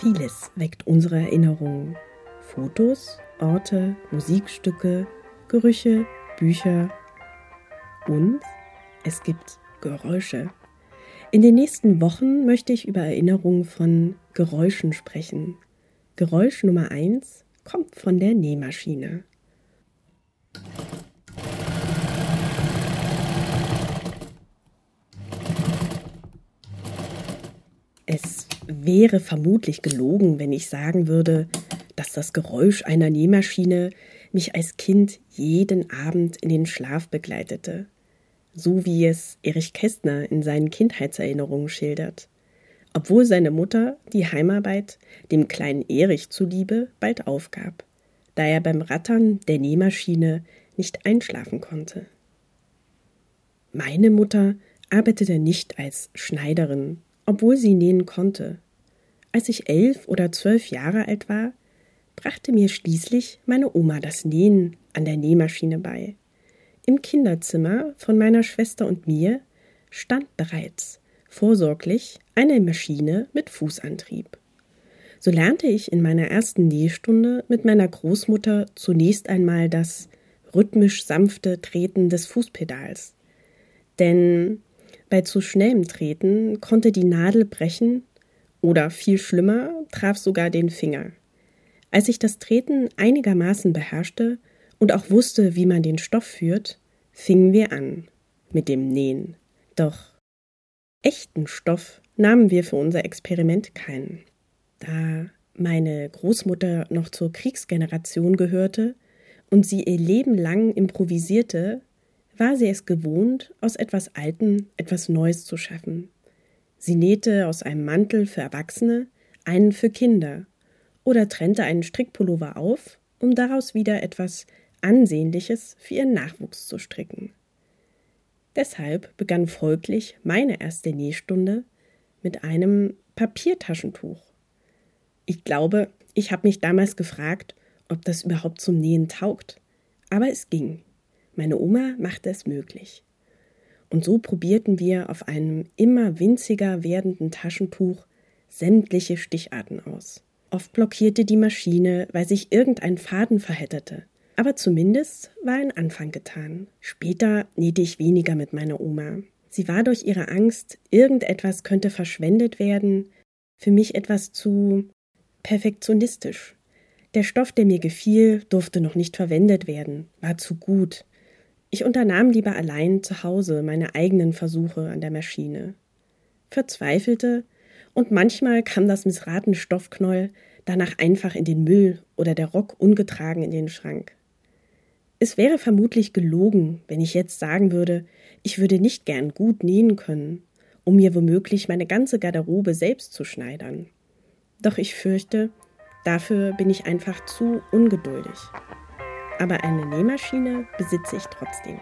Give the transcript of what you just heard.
Vieles weckt unsere Erinnerungen. Fotos, Orte, Musikstücke, Gerüche, Bücher und es gibt Geräusche. In den nächsten Wochen möchte ich über Erinnerungen von Geräuschen sprechen. Geräusch Nummer 1 kommt von der Nähmaschine. Es wäre vermutlich gelogen, wenn ich sagen würde, dass das Geräusch einer Nähmaschine mich als Kind jeden Abend in den Schlaf begleitete, so wie es Erich Kästner in seinen Kindheitserinnerungen schildert, obwohl seine Mutter die Heimarbeit dem kleinen Erich zuliebe bald aufgab, da er beim Rattern der Nähmaschine nicht einschlafen konnte. Meine Mutter arbeitete nicht als Schneiderin obwohl sie nähen konnte. Als ich elf oder zwölf Jahre alt war, brachte mir schließlich meine Oma das Nähen an der Nähmaschine bei. Im Kinderzimmer von meiner Schwester und mir stand bereits vorsorglich eine Maschine mit Fußantrieb. So lernte ich in meiner ersten Nähstunde mit meiner Großmutter zunächst einmal das rhythmisch sanfte Treten des Fußpedals. Denn bei zu schnellem Treten konnte die Nadel brechen oder viel schlimmer, traf sogar den Finger. Als ich das Treten einigermaßen beherrschte und auch wusste, wie man den Stoff führt, fingen wir an mit dem Nähen. Doch echten Stoff nahmen wir für unser Experiment keinen. Da meine Großmutter noch zur Kriegsgeneration gehörte und sie ihr Leben lang improvisierte, war sie es gewohnt, aus etwas Altem etwas Neues zu schaffen. Sie nähte aus einem Mantel für Erwachsene einen für Kinder oder trennte einen Strickpullover auf, um daraus wieder etwas Ansehnliches für ihren Nachwuchs zu stricken. Deshalb begann folglich meine erste Nähstunde mit einem Papiertaschentuch. Ich glaube, ich habe mich damals gefragt, ob das überhaupt zum Nähen taugt, aber es ging. Meine Oma machte es möglich. Und so probierten wir auf einem immer winziger werdenden Taschentuch sämtliche Sticharten aus. Oft blockierte die Maschine, weil sich irgendein Faden verhedderte. Aber zumindest war ein Anfang getan. Später nähte ich weniger mit meiner Oma. Sie war durch ihre Angst, irgendetwas könnte verschwendet werden, für mich etwas zu perfektionistisch. Der Stoff, der mir gefiel, durfte noch nicht verwendet werden, war zu gut. Ich unternahm lieber allein zu Hause meine eigenen Versuche an der Maschine, verzweifelte, und manchmal kam das missratene Stoffknäuel danach einfach in den Müll oder der Rock ungetragen in den Schrank. Es wäre vermutlich gelogen, wenn ich jetzt sagen würde, ich würde nicht gern gut nähen können, um mir womöglich meine ganze Garderobe selbst zu schneidern. Doch ich fürchte, dafür bin ich einfach zu ungeduldig aber eine Nähmaschine besitze ich trotzdem.